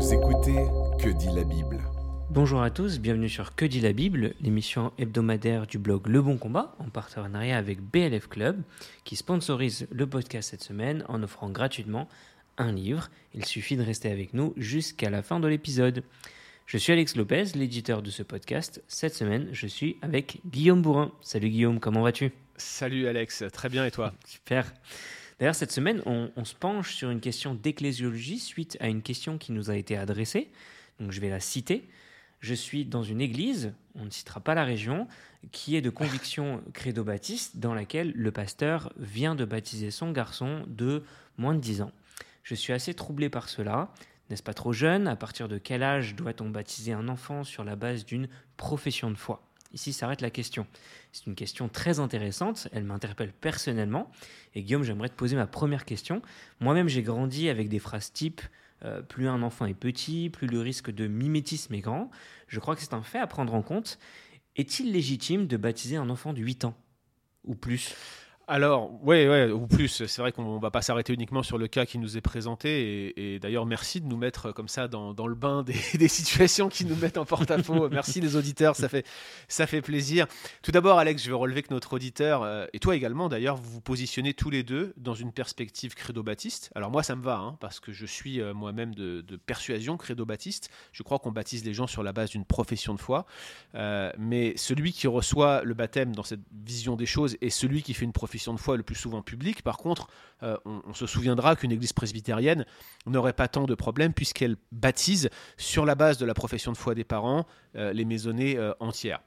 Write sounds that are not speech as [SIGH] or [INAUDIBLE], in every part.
Vous écoutez Que dit la Bible Bonjour à tous, bienvenue sur Que dit la Bible, l'émission hebdomadaire du blog Le Bon Combat en partenariat avec BLF Club qui sponsorise le podcast cette semaine en offrant gratuitement un livre. Il suffit de rester avec nous jusqu'à la fin de l'épisode. Je suis Alex Lopez, l'éditeur de ce podcast. Cette semaine, je suis avec Guillaume Bourrin. Salut Guillaume, comment vas-tu? Salut Alex, très bien et toi? Super. D'ailleurs, cette semaine, on, on se penche sur une question d'ecclésiologie suite à une question qui nous a été adressée. Donc je vais la citer. Je suis dans une église, on ne citera pas la région, qui est de conviction [LAUGHS] credo-baptiste, dans laquelle le pasteur vient de baptiser son garçon de moins de 10 ans. Je suis assez troublé par cela. N'est-ce pas trop jeune? À partir de quel âge doit-on baptiser un enfant sur la base d'une profession de foi? Ici s'arrête la question. C'est une question très intéressante, elle m'interpelle personnellement. Et Guillaume, j'aimerais te poser ma première question. Moi-même, j'ai grandi avec des phrases type euh, plus un enfant est petit, plus le risque de mimétisme est grand. Je crois que c'est un fait à prendre en compte. Est-il légitime de baptiser un enfant de 8 ans ou plus? Alors, oui, ouais, ou plus. C'est vrai qu'on ne va pas s'arrêter uniquement sur le cas qui nous est présenté. Et, d'ailleurs, merci de nous mettre comme ça dans, le bain [LAUGHS] des, situations qui nous mettent en porte-à-faux. merci les auditeurs, ça fait, ça fait plaisir. Tout d'abord, Alex, je veux relever que notre auditeur, euh, et toi également d'ailleurs, vous vous positionnez tous les deux dans une perspective credo-baptiste. Alors moi, ça me va, hein, parce que je suis euh, moi-même de, persuasion credo-baptiste. Je crois qu'on baptise les gens sur la base d'une profession de foi. Euh, mais celui qui reçoit le baptême dans cette vision des choses et celui qui fait une profession de foi le plus souvent public. Par contre, euh, on, se souviendra qu'une église presbytérienne n'aurait pas tant de problèmes puisqu'elle baptise sur la base de la profession de foi des parents euh, les maisonnées euh, entières.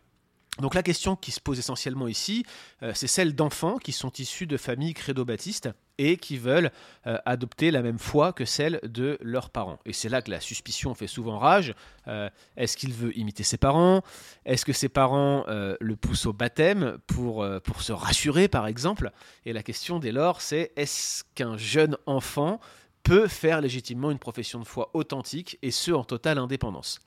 Donc la question qui se pose essentiellement ici, euh, c'est celle d'enfants qui sont issus de familles credo-baptistes et qui veulent euh, adopter la même foi que celle de leurs parents. Et c'est là que la suspicion fait souvent rage. Euh, est-ce qu'il veut imiter ses parents? Est-ce que ses parents le poussent au baptême pour, pour se rassurer, par exemple? Et la question dès lors, c'est est-ce qu'un jeune enfant peut faire légitimement une profession de foi authentique et ce en totale indépendance?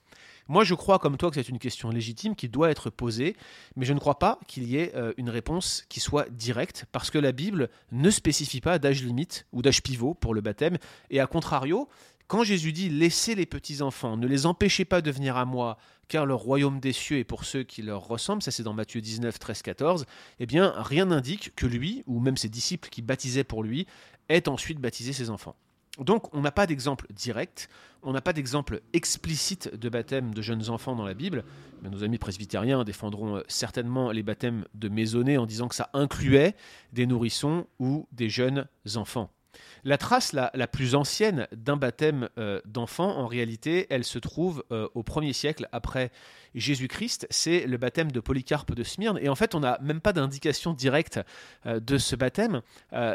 Moi, je crois comme toi que c'est une question légitime qui doit être posée, mais je ne crois pas qu'il y ait euh, une réponse qui soit directe, parce que la Bible ne spécifie pas d'âge limite ou d'âge pivot pour le baptême, et à contrario, quand Jésus dit laissez les petits enfants, ne les empêchez pas de venir à moi, car le royaume des cieux est pour ceux qui leur ressemblent, ça c'est dans Matthieu 19, 13, 14, eh bien rien n'indique que lui, ou même ses disciples qui baptisaient pour lui, aient ensuite baptisé ses enfants. Donc on n'a pas d'exemple direct, on n'a pas d'exemple explicite de baptême de jeunes enfants dans la Bible. Mais nos amis presbytériens défendront euh, certainement les baptêmes de maisonnée en disant que ça incluait des nourrissons ou des jeunes enfants. La trace la, plus ancienne d'un baptême euh, d'enfant, en réalité, elle se trouve euh, au 1er siècle après Jésus-Christ. C'est le baptême de Polycarpe de Smyrne. Et en fait, on n'a même pas d'indication directe euh, de ce baptême.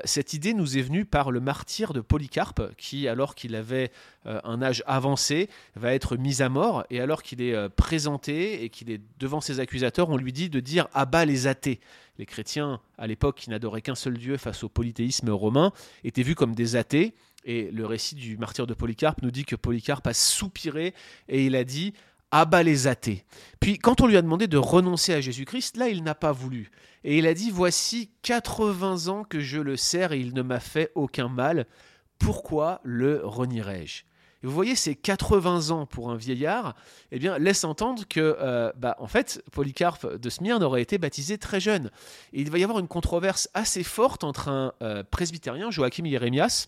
cette idée nous est venue par le martyr de Polycarpe, qui, alors qu'il avait un âge avancé, va être mis à mort. Et alors qu'il est présenté et qu'il est devant ses accusateurs, on lui dit de dire à bas les athées les chrétiens, à l'époque, qui n'adoraient qu'un seul Dieu face au polythéisme romain, étaient vus comme des athées. Et le récit du martyr de Polycarpe nous dit que Polycarpe a soupiré et il a dit Abat les athées. Puis, quand on lui a demandé de renoncer à Jésus-Christ, là, il n'a pas voulu. Et il a dit Voici 80 ans que je le sers et il ne m'a fait aucun mal. Pourquoi le renierai-je? Et vous voyez, ces 80 ans pour un vieillard, eh bien, laisse entendre que, euh, bah, en fait, Polycarpe de Smyrne aurait été baptisé très jeune. Et il va y avoir une controverse assez forte entre un euh, presbytérien, Joachim Jérémias,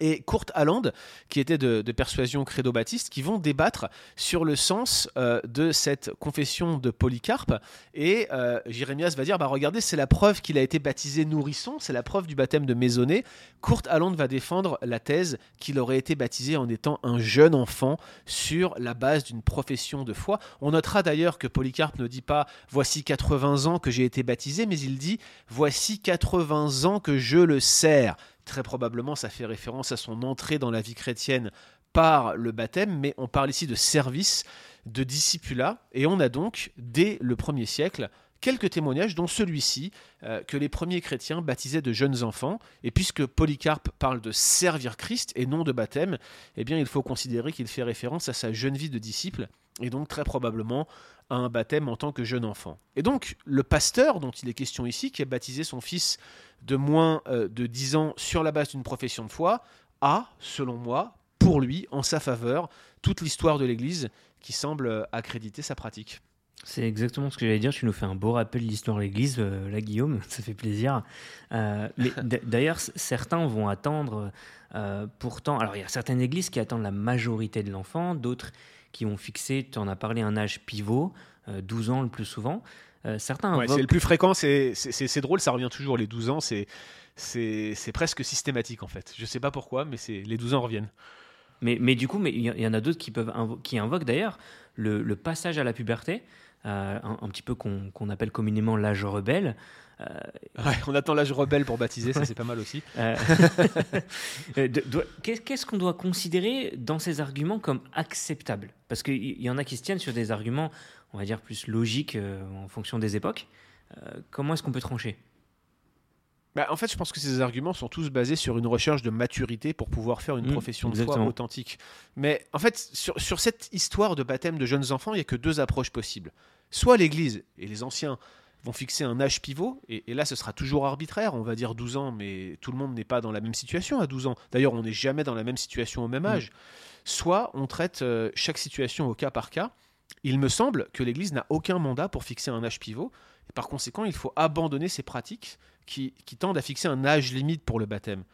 et Kurt Halland, qui était de, persuasion credo-baptiste, qui vont débattre sur le sens euh, de cette confession de Polycarpe. Et euh, Jérémias va dire bah, regardez, c'est la preuve qu'il a été baptisé nourrisson, c'est la preuve du baptême de maisonnée. Kurt Halland va défendre la thèse qu'il aurait été baptisé en étant un jeune enfant sur la base d'une profession de foi. On notera d'ailleurs que Polycarpe ne dit pas voici 80 ans que j'ai été baptisé, mais il dit voici 80 ans que je le sers. Très probablement, ça fait référence à son entrée dans la vie chrétienne par le baptême, mais on parle ici de service, de discipulat, et on a donc, dès le premier siècle, quelques témoignages, dont celui-ci, euh, que les premiers chrétiens baptisaient de jeunes enfants. Et puisque Polycarpe parle de servir Christ et non de baptême, eh bien, il faut considérer qu'il fait référence à sa jeune vie de disciple, et donc très probablement à un baptême en tant que jeune enfant. Et donc, le pasteur dont il est question ici, qui a baptisé son fils de moins euh, de 10 ans sur la base d'une profession de foi, a, selon moi, pour lui, en sa faveur, toute l'histoire de l'Église qui semble accréditer sa pratique. C'est exactement ce que j'allais dire. Tu nous fais un beau rappel de l'histoire de l'Église, euh, là, Guillaume. [LAUGHS] Ça fait plaisir. Euh, mais [LAUGHS] d'ailleurs, certains vont attendre. Euh, pourtant, alors il y a certaines églises qui attendent la majorité de l'enfant, d'autres qui ont fixé, tu en as parlé, un âge pivot, 12 ans le plus souvent. certains ouais, C'est le plus fréquent, c'est drôle, ça revient toujours. Les 12 ans, c'est presque systématique en fait. Je sais pas pourquoi, mais les 12 ans reviennent. Mais, mais du coup, mais il y en a d'autres qui, peuvent qui invoquent d'ailleurs le, le, passage à la puberté. Euh, un, petit peu qu'on appelle communément l'âge rebelle. Euh, on attend l'âge rebelle pour baptiser, ça c'est pas mal aussi. Euh, [LAUGHS] qu'est-ce qu'on doit considérer dans ces arguments comme acceptable Parce qu'il y en a qui se tiennent sur des arguments, on va dire, plus logiques en fonction des époques. comment est-ce qu'on peut trancher? Bah, en fait, je pense que ces arguments sont tous basés sur une recherche de maturité pour pouvoir faire une mmh, profession de foi authentique. Mais en fait, sur, sur, cette histoire de baptême de jeunes enfants, il n'y a que deux approches possibles. Soit l'Église et les anciens vont fixer un âge pivot, et, là ce sera toujours arbitraire, on va dire 12 ans, mais tout le monde n'est pas dans la même situation à 12 ans. D'ailleurs, on n'est jamais dans la même situation au même mmh. âge. Soit on traite euh, chaque situation au cas par cas. Il me semble que l'Église n'a aucun mandat pour fixer un âge pivot, et par conséquent, il faut abandonner ces pratiques qui, tendent à fixer un âge limite pour le baptême.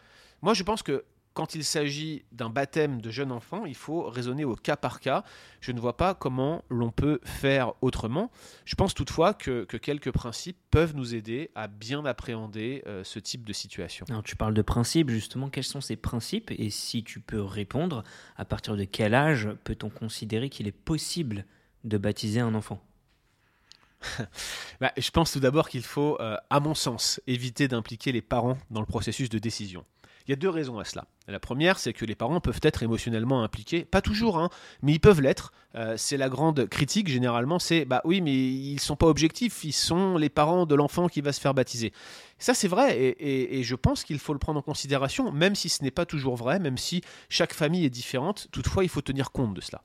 Moi, je pense que quand il s'agit d'un baptême de jeune enfant, il faut raisonner au cas par cas. Je ne vois pas comment l'on peut faire autrement. Je pense toutefois que, quelques principes peuvent nous aider à bien appréhender euh, ce type de situation. Tu parles de principes, justement, quels sont ces principes? Et si tu peux répondre, à partir de quel âge peut-on considérer qu'il est possible de baptiser un enfant [LAUGHS] bah, je pense tout d'abord qu'il faut, euh, à mon sens, éviter d'impliquer les parents dans le processus de décision. Il y a deux raisons à cela. La première, c'est que les parents peuvent être émotionnellement impliqués, pas toujours, hein, mais ils peuvent l'être. Euh, c'est la grande critique généralement, c'est bah oui, mais ils sont pas objectifs, ils sont les parents de l'enfant qui va se faire baptiser. Ça c'est vrai, et, et, je pense qu'il faut le prendre en considération, même si ce n'est pas toujours vrai, même si chaque famille est différente. Toutefois, il faut tenir compte de cela.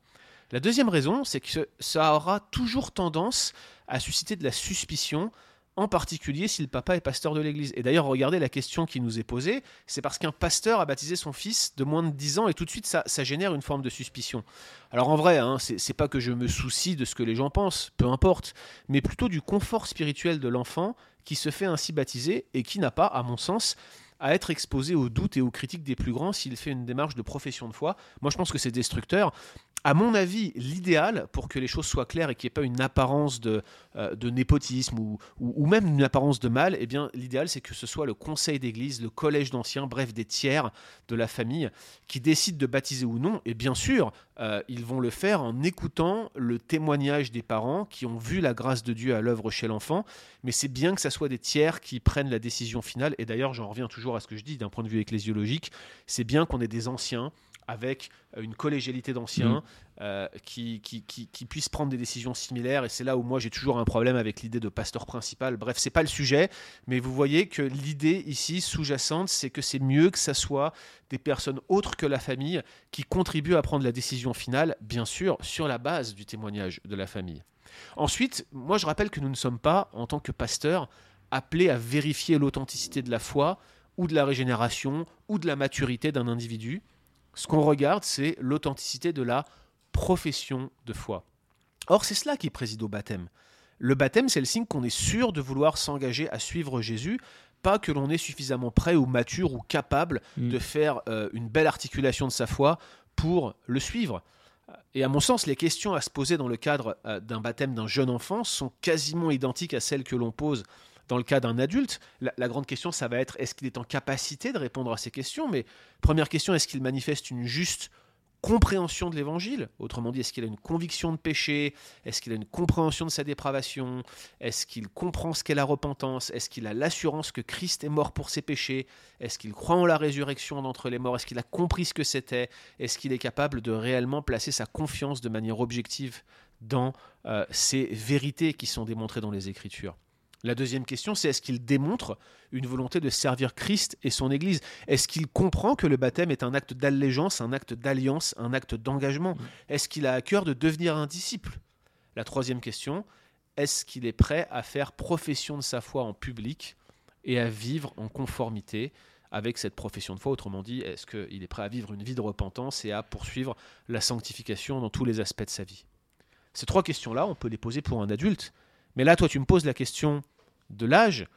La deuxième raison, c'est que ça aura toujours tendance à susciter de la suspicion, en particulier si le papa est pasteur de l'église. Et d'ailleurs, regardez la question qui nous est posée, c'est parce qu'un pasteur a baptisé son fils de moins de 10 ans et tout de suite ça, génère une forme de suspicion. Alors en vrai, hein, c'est pas que je me soucie de ce que les gens pensent, peu importe, mais plutôt du confort spirituel de l'enfant qui se fait ainsi baptiser et qui n'a pas, à mon sens, à être exposé aux doutes et aux critiques des plus grands s'il fait une démarche de profession de foi. Moi, je pense que c'est destructeur à mon avis, l'idéal pour que les choses soient claires et qu'il n'y ait pas une apparence de, euh, népotisme ou, ou, même une apparence de mal, eh bien, l'idéal, c'est que ce soit le conseil d'église, le collège d'anciens, bref, des tiers de la famille qui décident de baptiser ou non. Et bien sûr, euh, ils vont le faire en écoutant le témoignage des parents qui ont vu la grâce de Dieu à l'œuvre chez l'enfant. Mais c'est bien que ce soit des tiers qui prennent la décision finale. Et d'ailleurs, j'en reviens toujours à ce que je dis d'un point de vue ecclésiologique. C'est bien qu'on ait des anciens avec euh, une collégialité d'anciens mm. euh, qui, qui, qui, puissent prendre des décisions similaires. Et c'est là où moi j'ai toujours un problème avec l'idée de pasteur principal. Bref, c'est pas le sujet, mais vous voyez que l'idée ici sous-jacente, c'est que c'est mieux que ça soit des personnes autres que la famille qui contribuent à prendre la décision finale, bien sûr, sur la base du témoignage de la famille. Ensuite, moi je rappelle que nous ne sommes pas, en tant que pasteurs, appelés à vérifier l'authenticité de la foi ou de la régénération ou de la maturité d'un individu. Ce qu'on regarde, c'est l'authenticité de la profession de foi. Or, c'est cela qui préside au baptême. Le baptême, c'est le signe qu'on est sûr de vouloir s'engager à suivre Jésus, pas que l'on est suffisamment prêt ou mature ou capable mm. de faire euh, une belle articulation de sa foi pour le suivre. Et à mon sens, les questions à se poser dans le cadre euh, d'un baptême d'un jeune enfant sont quasiment identiques à celles que l'on pose dans le cas d'un adulte, la, grande question, ça va être est-ce qu'il est en capacité de répondre à ces questions? Mais première question, est-ce qu'il manifeste une juste compréhension de l'évangile? Autrement dit, est-ce qu'il a une conviction de péché? Est-ce qu'il a une compréhension de sa dépravation? Est-ce qu'il comprend ce qu'est la repentance? Est-ce qu'il a l'assurance que Christ est mort pour ses péchés? Est-ce qu'il croit en la résurrection d'entre les morts? Est-ce qu'il a compris ce que c'était? Est-ce qu'il est capable de réellement placer sa confiance de manière objective dans euh, ces vérités qui sont démontrées dans les Écritures? La deuxième question, c'est est-ce qu'il démontre une volonté de servir Christ et son Église? Est-ce qu'il comprend que le baptême est un acte d'allégeance, un acte d'alliance, un acte d'engagement? Est-ce qu'il a à cœur de devenir un disciple? La troisième question, est-ce qu'il est prêt à faire profession de sa foi en public et à vivre en conformité avec cette profession de foi? Autrement dit, est-ce qu'il est prêt à vivre une vie de repentance et à poursuivre la sanctification dans tous les aspects de sa vie? Ces trois questions-là, on peut les poser pour un adulte. Mais là, toi, tu me poses la question de l'âge.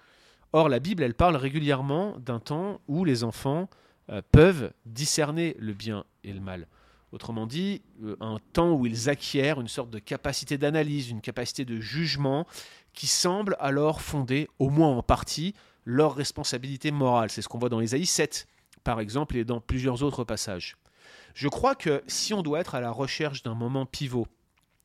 Or, la Bible, elle parle régulièrement d'un temps où les enfants euh, peuvent discerner le bien et le mal. Autrement dit, euh, un temps où ils acquièrent une sorte de capacité d'analyse, une capacité de jugement qui semble alors fonder, au moins en partie, leur responsabilité morale. C'est ce qu'on voit dans Ésaïe 7, par exemple, et dans plusieurs autres passages. Je crois que si on doit être à la recherche d'un moment pivot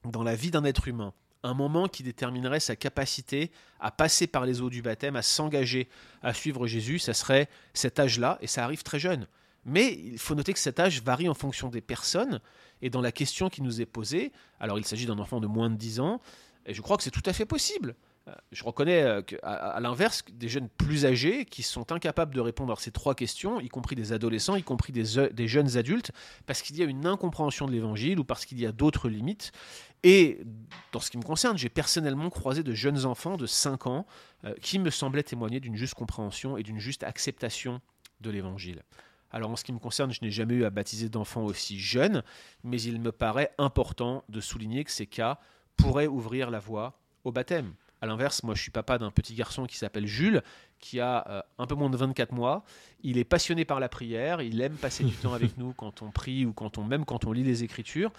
dans la vie d'un être humain, un moment qui déterminerait sa capacité à passer par les eaux du baptême, à s'engager à suivre Jésus, ça serait cet âge-là, et ça arrive très jeune. Mais il faut noter que cet âge varie en fonction des personnes, et dans la question qui nous est posée, alors il s'agit d'un enfant de moins de 10 ans, et je crois que c'est tout à fait possible. Euh, je reconnais euh, à, l'inverse des jeunes plus âgés qui sont incapables de répondre à ces trois questions, y compris des adolescents, y compris des, euh, des jeunes adultes, parce qu'il y a une incompréhension de l'évangile ou parce qu'il y a d'autres limites. Et dans ce qui me concerne, j'ai personnellement croisé de jeunes enfants de 5 ans qui me semblaient témoigner d'une juste compréhension et d'une juste acceptation de l'évangile. Alors en ce qui me concerne, je n'ai jamais eu à baptiser d'enfants aussi jeunes, mais il me paraît important de souligner que ces cas pourraient ouvrir la voie au baptême. À l'inverse, moi je suis papa d'un petit garçon qui s'appelle Jules, qui a euh, un peu moins de 24 mois. Il est passionné par la prière, il aime passer du [LAUGHS] temps avec nous quand on prie ou quand on même quand on lit les Écritures.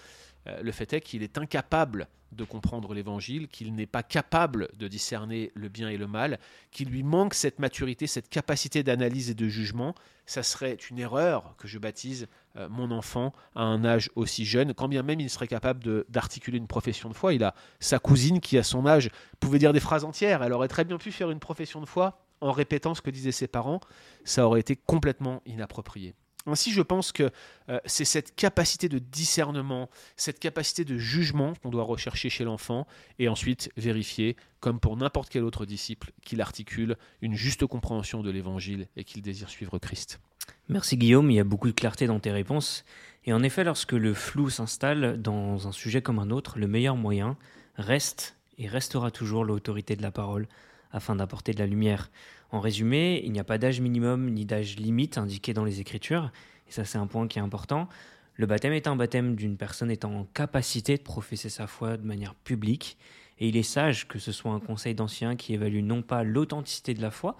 Euh, le fait est qu'il est incapable de comprendre l'évangile, qu'il n'est pas capable de discerner le bien et le mal, qu'il lui manque cette maturité, cette capacité d'analyse et de jugement. Ça serait une erreur que je baptise euh, mon enfant à un âge aussi jeune, quand bien même il serait capable d'articuler une profession de foi. Il a sa cousine qui, à son âge, pouvait dire des phrases entières. Elle aurait très bien pu faire une profession de foi en répétant ce que disaient ses parents. Ça aurait été complètement inapproprié. Ainsi, je pense que euh, c'est cette capacité de discernement, cette capacité de jugement qu'on doit rechercher chez l'enfant et ensuite vérifier, comme pour n'importe quel autre disciple, qu'il articule une juste compréhension de l'Évangile et qu'il désire suivre Christ. Merci Guillaume, il y a beaucoup de clarté dans tes réponses. Et en effet, lorsque le flou s'installe dans un sujet comme un autre, le meilleur moyen reste et restera toujours l'autorité de la parole afin d'apporter de la lumière. En résumé, il n'y a pas d'âge minimum ni d'âge limite indiqué dans les Écritures, et ça c'est un point qui est important. Le baptême est un baptême d'une personne étant en capacité de professer sa foi de manière publique, et il est sage que ce soit un conseil d'anciens qui évalue non pas l'authenticité de la foi,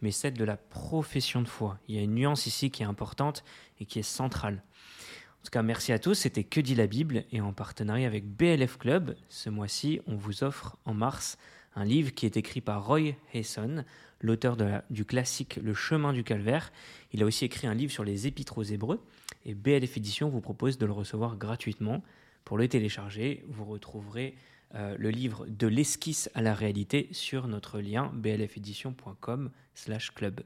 mais celle de la profession de foi. Il y a une nuance ici qui est importante et qui est centrale. En tout cas, merci à tous. C'était Que dit la Bible et en partenariat avec BLF Club, ce mois-ci, on vous offre en mars un livre qui est écrit par Roy Hesson, l'auteur du classique Le chemin du calvaire. Il a aussi écrit un livre sur les épîtres aux Hébreux et BLF Édition vous propose de le recevoir gratuitement. Pour le télécharger, vous retrouverez euh, le livre de l'esquisse à la réalité sur notre lien blfedition.com/club.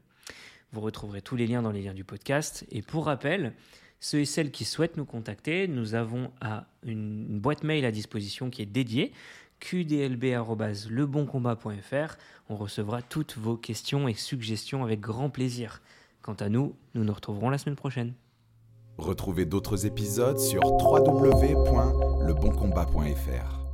Vous retrouverez tous les liens dans les liens du podcast. Et pour rappel, ceux et celles qui souhaitent nous contacter, nous avons une boîte mail à disposition qui est dédiée qdlb.leboncombat.fr. On recevra toutes vos questions et suggestions avec grand plaisir. Quant à nous, nous nous retrouverons la semaine prochaine. Retrouvez d'autres épisodes sur www.leboncombat.fr.